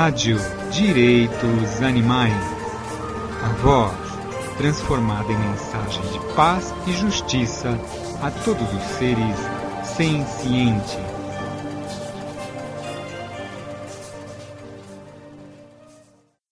Rádio Direitos Animais. A voz transformada em mensagem de paz e justiça a todos os seres sencientes.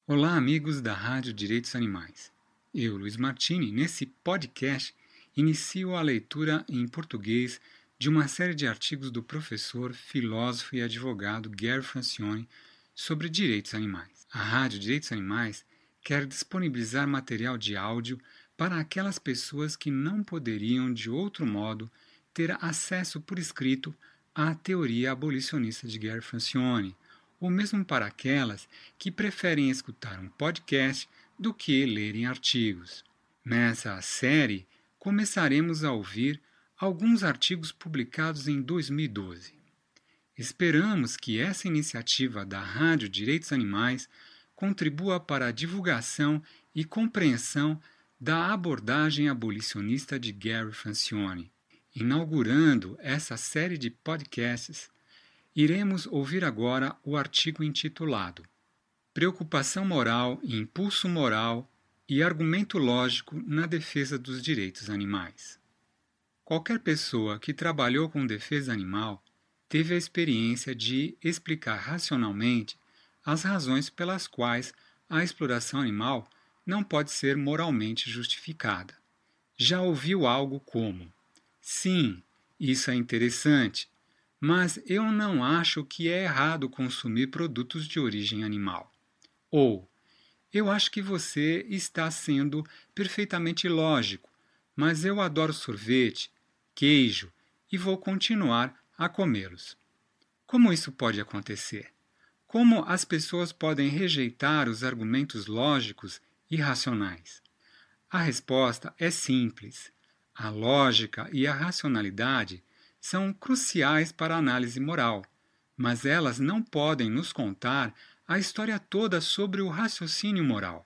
Olá, amigos da Rádio Direitos Animais. Eu, Luiz Martini, nesse podcast, inicio a leitura em português de uma série de artigos do professor, filósofo e advogado Gary Francione sobre direitos animais. A Rádio Direitos Animais quer disponibilizar material de áudio para aquelas pessoas que não poderiam, de outro modo, ter acesso por escrito à teoria abolicionista de Gary Francione, ou mesmo para aquelas que preferem escutar um podcast do que lerem artigos. Nessa série, começaremos a ouvir alguns artigos publicados em 2012. Esperamos que essa iniciativa da Rádio Direitos Animais contribua para a divulgação e compreensão da abordagem abolicionista de Gary Francione. Inaugurando essa série de podcasts, iremos ouvir agora o artigo intitulado Preocupação Moral, Impulso Moral e Argumento Lógico na Defesa dos Direitos Animais. Qualquer pessoa que trabalhou com defesa animal teve a experiência de explicar racionalmente as razões pelas quais a exploração animal não pode ser moralmente justificada. Já ouviu algo como: sim, isso é interessante, mas eu não acho que é errado consumir produtos de origem animal. Ou, eu acho que você está sendo perfeitamente lógico, mas eu adoro sorvete queijo e vou continuar a comê-los. Como isso pode acontecer? Como as pessoas podem rejeitar os argumentos lógicos e racionais? A resposta é simples. A lógica e a racionalidade são cruciais para a análise moral, mas elas não podem nos contar a história toda sobre o raciocínio moral.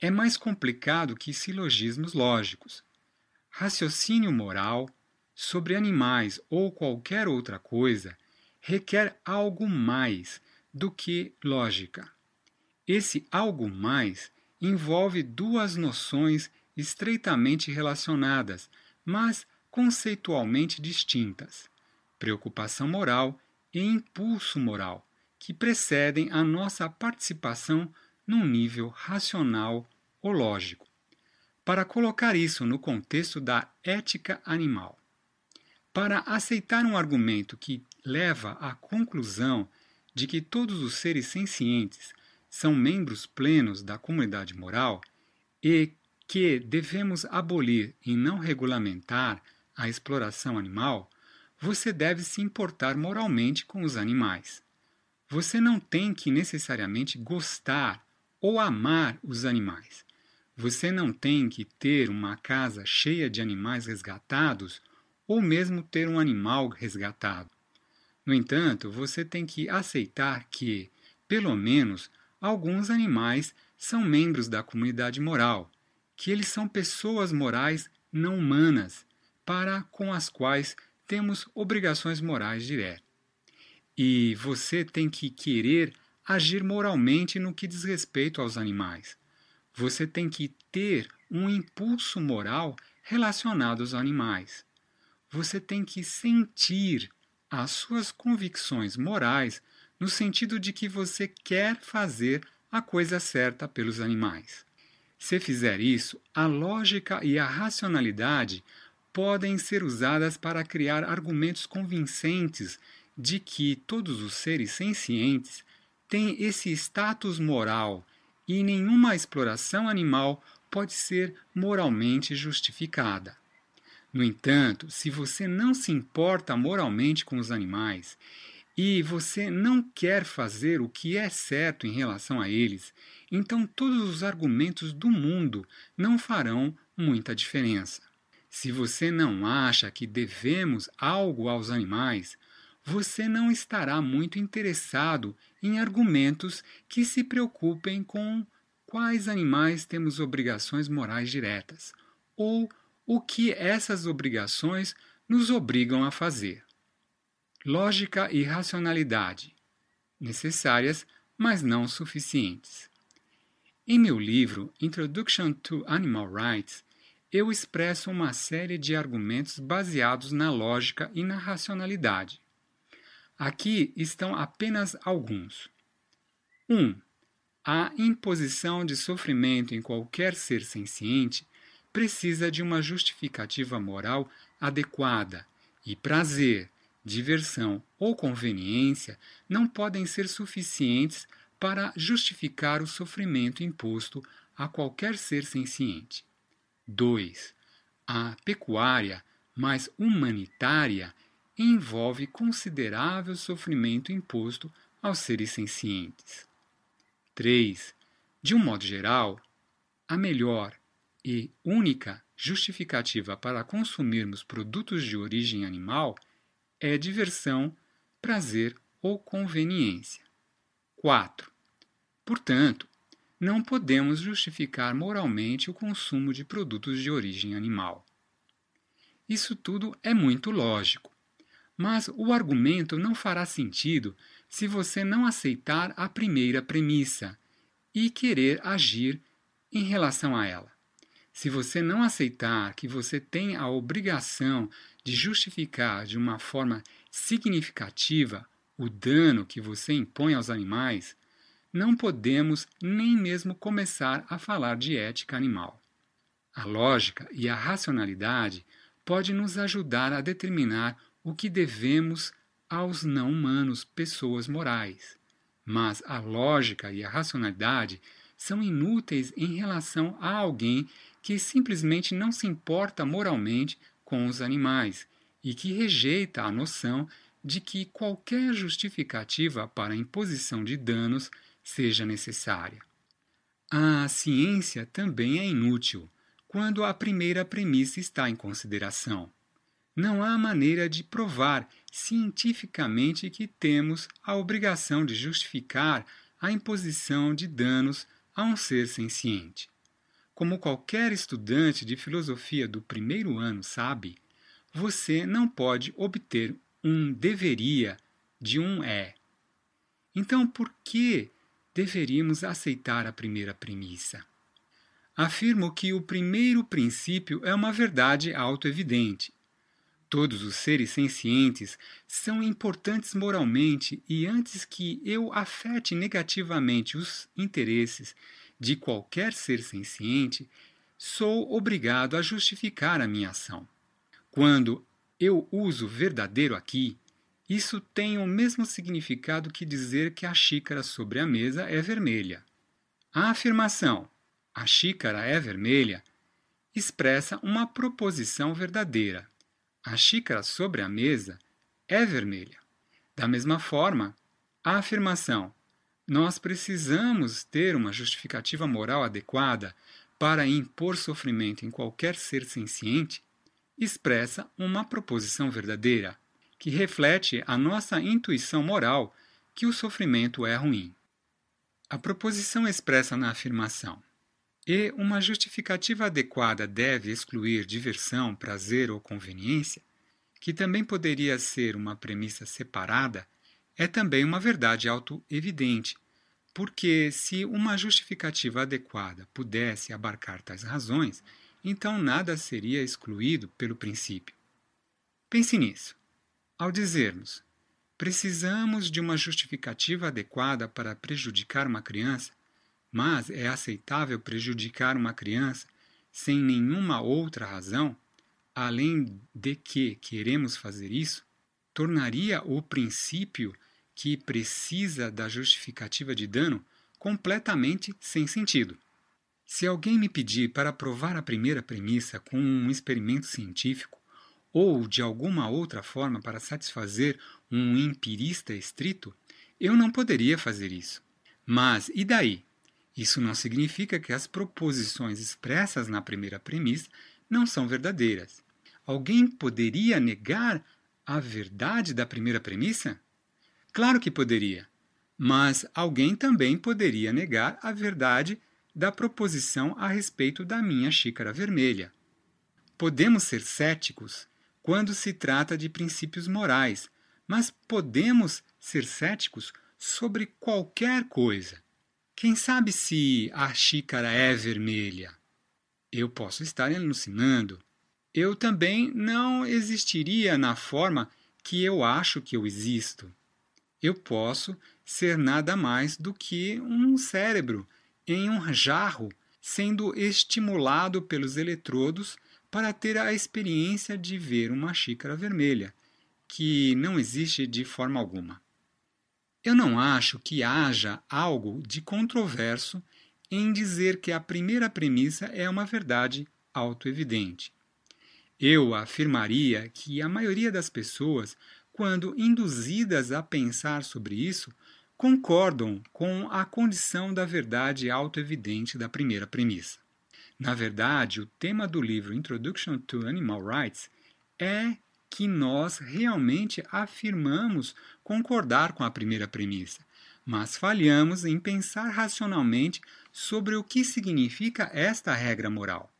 É mais complicado que silogismos lógicos. Raciocínio moral sobre animais ou qualquer outra coisa requer algo mais do que lógica. Esse algo mais envolve duas noções estreitamente relacionadas, mas conceitualmente distintas: preocupação moral e impulso moral, que precedem a nossa participação num nível racional ou lógico. Para colocar isso no contexto da ética animal, para aceitar um argumento que leva à conclusão de que todos os seres sencientes são membros plenos da comunidade moral e que devemos abolir e não regulamentar a exploração animal, você deve se importar moralmente com os animais. Você não tem que necessariamente gostar ou amar os animais. Você não tem que ter uma casa cheia de animais resgatados ou mesmo ter um animal resgatado. No entanto, você tem que aceitar que, pelo menos, alguns animais são membros da comunidade moral, que eles são pessoas morais não humanas, para com as quais temos obrigações morais diretas. E você tem que querer agir moralmente no que diz respeito aos animais. Você tem que ter um impulso moral relacionado aos animais você tem que sentir as suas convicções morais no sentido de que você quer fazer a coisa certa pelos animais. Se fizer isso, a lógica e a racionalidade podem ser usadas para criar argumentos convincentes de que todos os seres sencientes têm esse status moral e nenhuma exploração animal pode ser moralmente justificada. No entanto, se você não se importa moralmente com os animais e você não quer fazer o que é certo em relação a eles, então todos os argumentos do mundo não farão muita diferença. Se você não acha que devemos algo aos animais, você não estará muito interessado em argumentos que se preocupem com quais animais temos obrigações morais diretas ou o que essas obrigações nos obrigam a fazer. Lógica e racionalidade necessárias, mas não suficientes. Em meu livro Introduction to Animal Rights, eu expresso uma série de argumentos baseados na lógica e na racionalidade. Aqui estão apenas alguns. 1. Um, a imposição de sofrimento em qualquer ser senciente precisa de uma justificativa moral adequada, e prazer, diversão ou conveniência não podem ser suficientes para justificar o sofrimento imposto a qualquer ser senciente. 2. A pecuária mais humanitária envolve considerável sofrimento imposto aos seres sencientes. 3. De um modo geral, a melhor e única justificativa para consumirmos produtos de origem animal é diversão, prazer ou conveniência. 4. Portanto, não podemos justificar moralmente o consumo de produtos de origem animal. Isso tudo é muito lógico, mas o argumento não fará sentido se você não aceitar a primeira premissa e querer agir em relação a ela. Se você não aceitar que você tem a obrigação de justificar de uma forma significativa o dano que você impõe aos animais, não podemos nem mesmo começar a falar de ética animal. A lógica e a racionalidade podem nos ajudar a determinar o que devemos aos não-humanos, pessoas morais. Mas a lógica e a racionalidade são inúteis em relação a alguém que simplesmente não se importa moralmente com os animais e que rejeita a noção de que qualquer justificativa para a imposição de danos seja necessária. A ciência também é inútil quando a primeira premissa está em consideração. Não há maneira de provar cientificamente que temos a obrigação de justificar a imposição de danos a um ser senciente. Como qualquer estudante de filosofia do primeiro ano sabe, você não pode obter um deveria de um é. Então, por que deveríamos aceitar a primeira premissa? Afirmo que o primeiro princípio é uma verdade autoevidente. Todos os seres sencientes são importantes moralmente e antes que eu afete negativamente os interesses de qualquer ser senciente, sou obrigado a justificar a minha ação. Quando eu uso verdadeiro aqui, isso tem o mesmo significado que dizer que a xícara sobre a mesa é vermelha. A afirmação a xícara é vermelha expressa uma proposição verdadeira. A xícara sobre a mesa é vermelha. Da mesma forma, a afirmação nós precisamos ter uma justificativa moral adequada para impor sofrimento em qualquer ser senciente, expressa uma proposição verdadeira, que reflete a nossa intuição moral que o sofrimento é ruim. A proposição expressa na afirmação e uma justificativa adequada deve excluir diversão, prazer ou conveniência, que também poderia ser uma premissa separada, é também uma verdade auto-evidente, porque se uma justificativa adequada pudesse abarcar tais razões, então nada seria excluído pelo princípio. Pense nisso. Ao dizermos precisamos de uma justificativa adequada para prejudicar uma criança, mas é aceitável prejudicar uma criança sem nenhuma outra razão, além de que queremos fazer isso, tornaria o princípio que precisa da justificativa de dano completamente sem sentido. Se alguém me pedir para provar a primeira premissa com um experimento científico, ou de alguma outra forma para satisfazer um empirista estrito, eu não poderia fazer isso. Mas e daí? Isso não significa que as proposições expressas na primeira premissa não são verdadeiras. Alguém poderia negar a verdade da primeira premissa? Claro que poderia, mas alguém também poderia negar a verdade da proposição a respeito da minha xícara vermelha. Podemos ser céticos quando se trata de princípios morais, mas podemos ser céticos sobre qualquer coisa. Quem sabe se a xícara é vermelha? Eu posso estar alucinando. Eu também não existiria na forma que eu acho que eu existo. Eu posso ser nada mais do que um cérebro em um jarro sendo estimulado pelos eletrodos para ter a experiência de ver uma xícara vermelha, que não existe de forma alguma. Eu não acho que haja algo de controverso em dizer que a primeira premissa é uma verdade autoevidente. Eu afirmaria que a maioria das pessoas, quando induzidas a pensar sobre isso, concordam com a condição da verdade autoevidente da primeira premissa. Na verdade, o tema do livro Introduction to Animal Rights é que nós realmente afirmamos concordar com a primeira premissa, mas falhamos em pensar racionalmente sobre o que significa esta regra moral.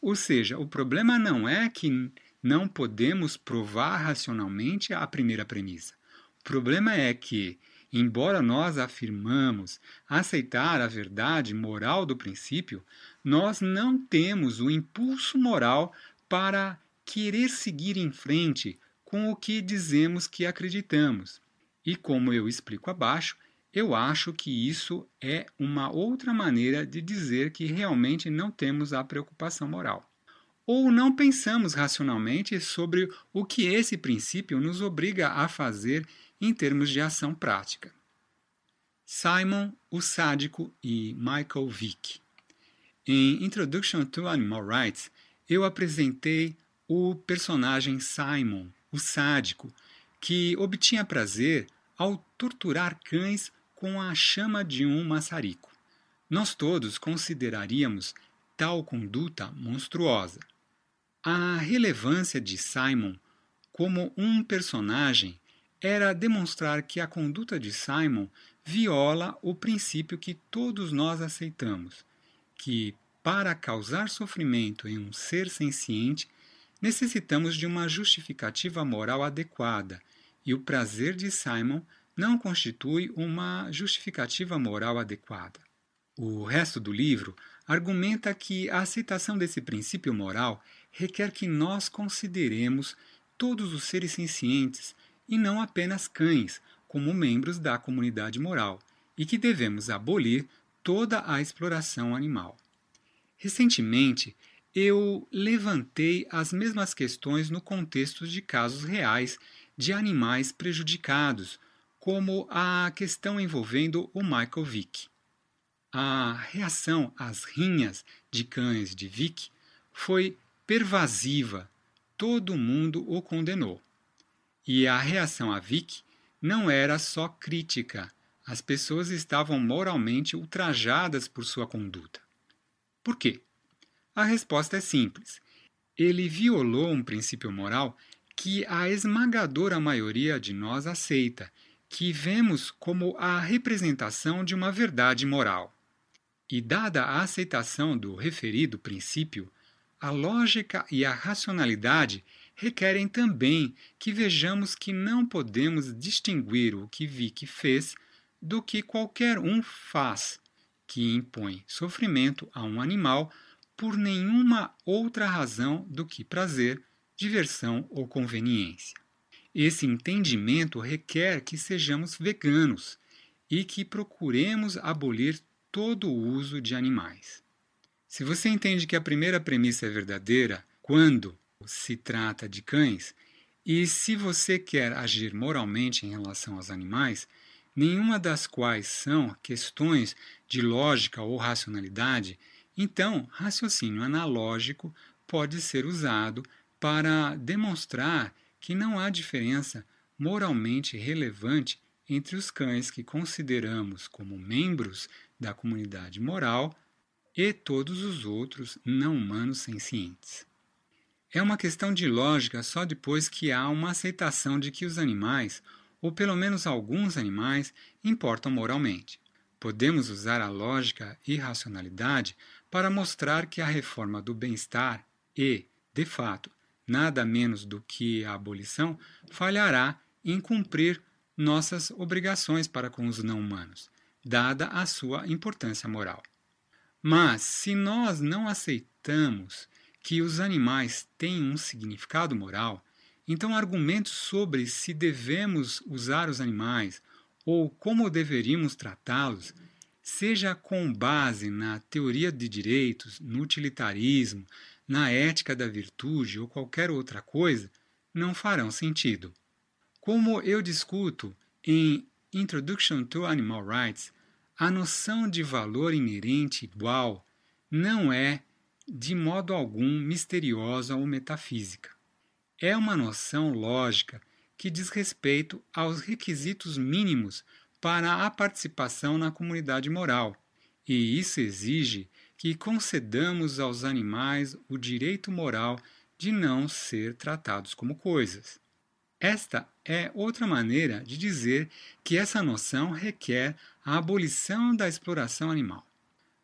Ou seja, o problema não é que não podemos provar racionalmente a primeira premissa. O problema é que, embora nós afirmamos aceitar a verdade moral do princípio, nós não temos o impulso moral para querer seguir em frente com o que dizemos que acreditamos. E como eu explico abaixo, eu acho que isso é uma outra maneira de dizer que realmente não temos a preocupação moral. Ou não pensamos racionalmente sobre o que esse princípio nos obriga a fazer em termos de ação prática. Simon, o sádico e Michael Vick. Em Introduction to Animal Rights, eu apresentei o personagem Simon, o sádico, que obtinha prazer ao torturar cães com a chama de um maçarico. Nós todos consideraríamos tal conduta monstruosa. A relevância de Simon como um personagem era demonstrar que a conduta de Simon viola o princípio que todos nós aceitamos, que para causar sofrimento em um ser senciente, necessitamos de uma justificativa moral adequada, e o prazer de Simon não constitui uma justificativa moral adequada. O resto do livro argumenta que a aceitação desse princípio moral requer que nós consideremos todos os seres sencientes e não apenas cães como membros da comunidade moral e que devemos abolir toda a exploração animal. Recentemente, eu levantei as mesmas questões no contexto de casos reais de animais prejudicados como a questão envolvendo o Michael Vick. A reação às rinhas de cães de Vick foi pervasiva, todo mundo o condenou. E a reação a Vick não era só crítica, as pessoas estavam moralmente ultrajadas por sua conduta. Por quê? A resposta é simples. Ele violou um princípio moral que a esmagadora maioria de nós aceita que vemos como a representação de uma verdade moral. E, dada a aceitação do referido princípio, a lógica e a racionalidade requerem também que vejamos que não podemos distinguir o que Vick fez do que qualquer um faz, que impõe sofrimento a um animal por nenhuma outra razão do que prazer, diversão ou conveniência. Esse entendimento requer que sejamos veganos e que procuremos abolir todo o uso de animais. Se você entende que a primeira premissa é verdadeira quando se trata de cães, e se você quer agir moralmente em relação aos animais, nenhuma das quais são questões de lógica ou racionalidade, então raciocínio analógico pode ser usado para demonstrar que não há diferença moralmente relevante entre os cães que consideramos como membros da comunidade moral e todos os outros não humanos sencientes. É uma questão de lógica só depois que há uma aceitação de que os animais, ou pelo menos alguns animais, importam moralmente. Podemos usar a lógica e racionalidade para mostrar que a reforma do bem-estar e, de fato, nada menos do que a abolição, falhará em cumprir nossas obrigações para com os não-humanos, dada a sua importância moral. Mas, se nós não aceitamos que os animais têm um significado moral, então argumentos sobre se devemos usar os animais ou como deveríamos tratá-los, seja com base na teoria de direitos, no utilitarismo, na ética da virtude ou qualquer outra coisa, não farão sentido. Como eu discuto em Introduction to Animal Rights, a noção de valor inerente igual não é, de modo algum, misteriosa ou metafísica. É uma noção lógica que diz respeito aos requisitos mínimos para a participação na comunidade moral, e isso exige que concedamos aos animais o direito moral de não ser tratados como coisas. Esta é outra maneira de dizer que essa noção requer a abolição da exploração animal.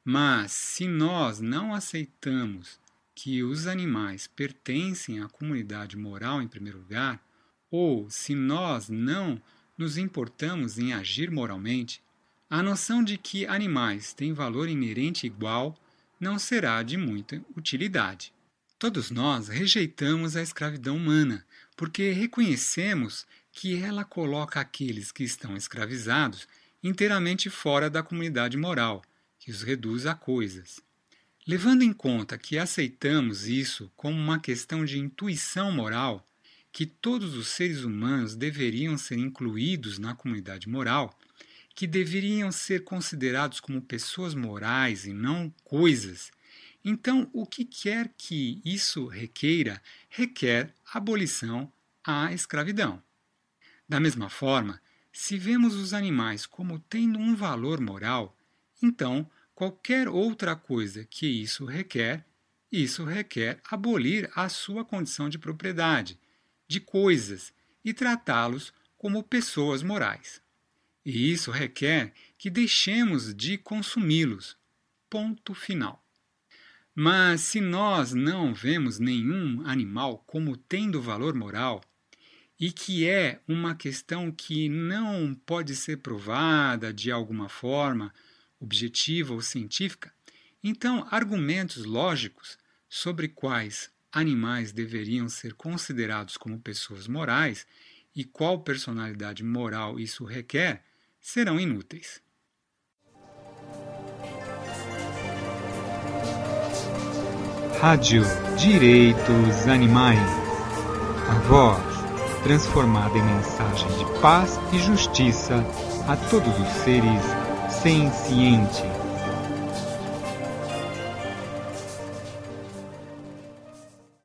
Mas, se nós não aceitamos que os animais pertencem à comunidade moral em primeiro lugar, ou se nós não nos importamos em agir moralmente, a noção de que animais têm valor inerente igual não será de muita utilidade. Todos nós rejeitamos a escravidão humana porque reconhecemos que ela coloca aqueles que estão escravizados inteiramente fora da comunidade moral, que os reduz a coisas. Levando em conta que aceitamos isso como uma questão de intuição moral, que todos os seres humanos deveriam ser incluídos na comunidade moral, que deveriam ser considerados como pessoas morais e não coisas, então, o que quer que isso requeira, requer abolição à escravidão. Da mesma forma, se vemos os animais como tendo um valor moral, então qualquer outra coisa que isso requer, isso requer abolir a sua condição de propriedade, de coisas, e tratá-los como pessoas morais. E isso requer que deixemos de consumi-los. Ponto final. Mas se nós não vemos nenhum animal como tendo valor moral, e que é uma questão que não pode ser provada de alguma forma, objetiva ou científica, então argumentos lógicos sobre quais animais deveriam ser considerados como pessoas morais e qual personalidade moral isso requer serão inúteis. Rádio Direitos Animais. A voz transformada em mensagem de paz e justiça a todos os seres sencientes.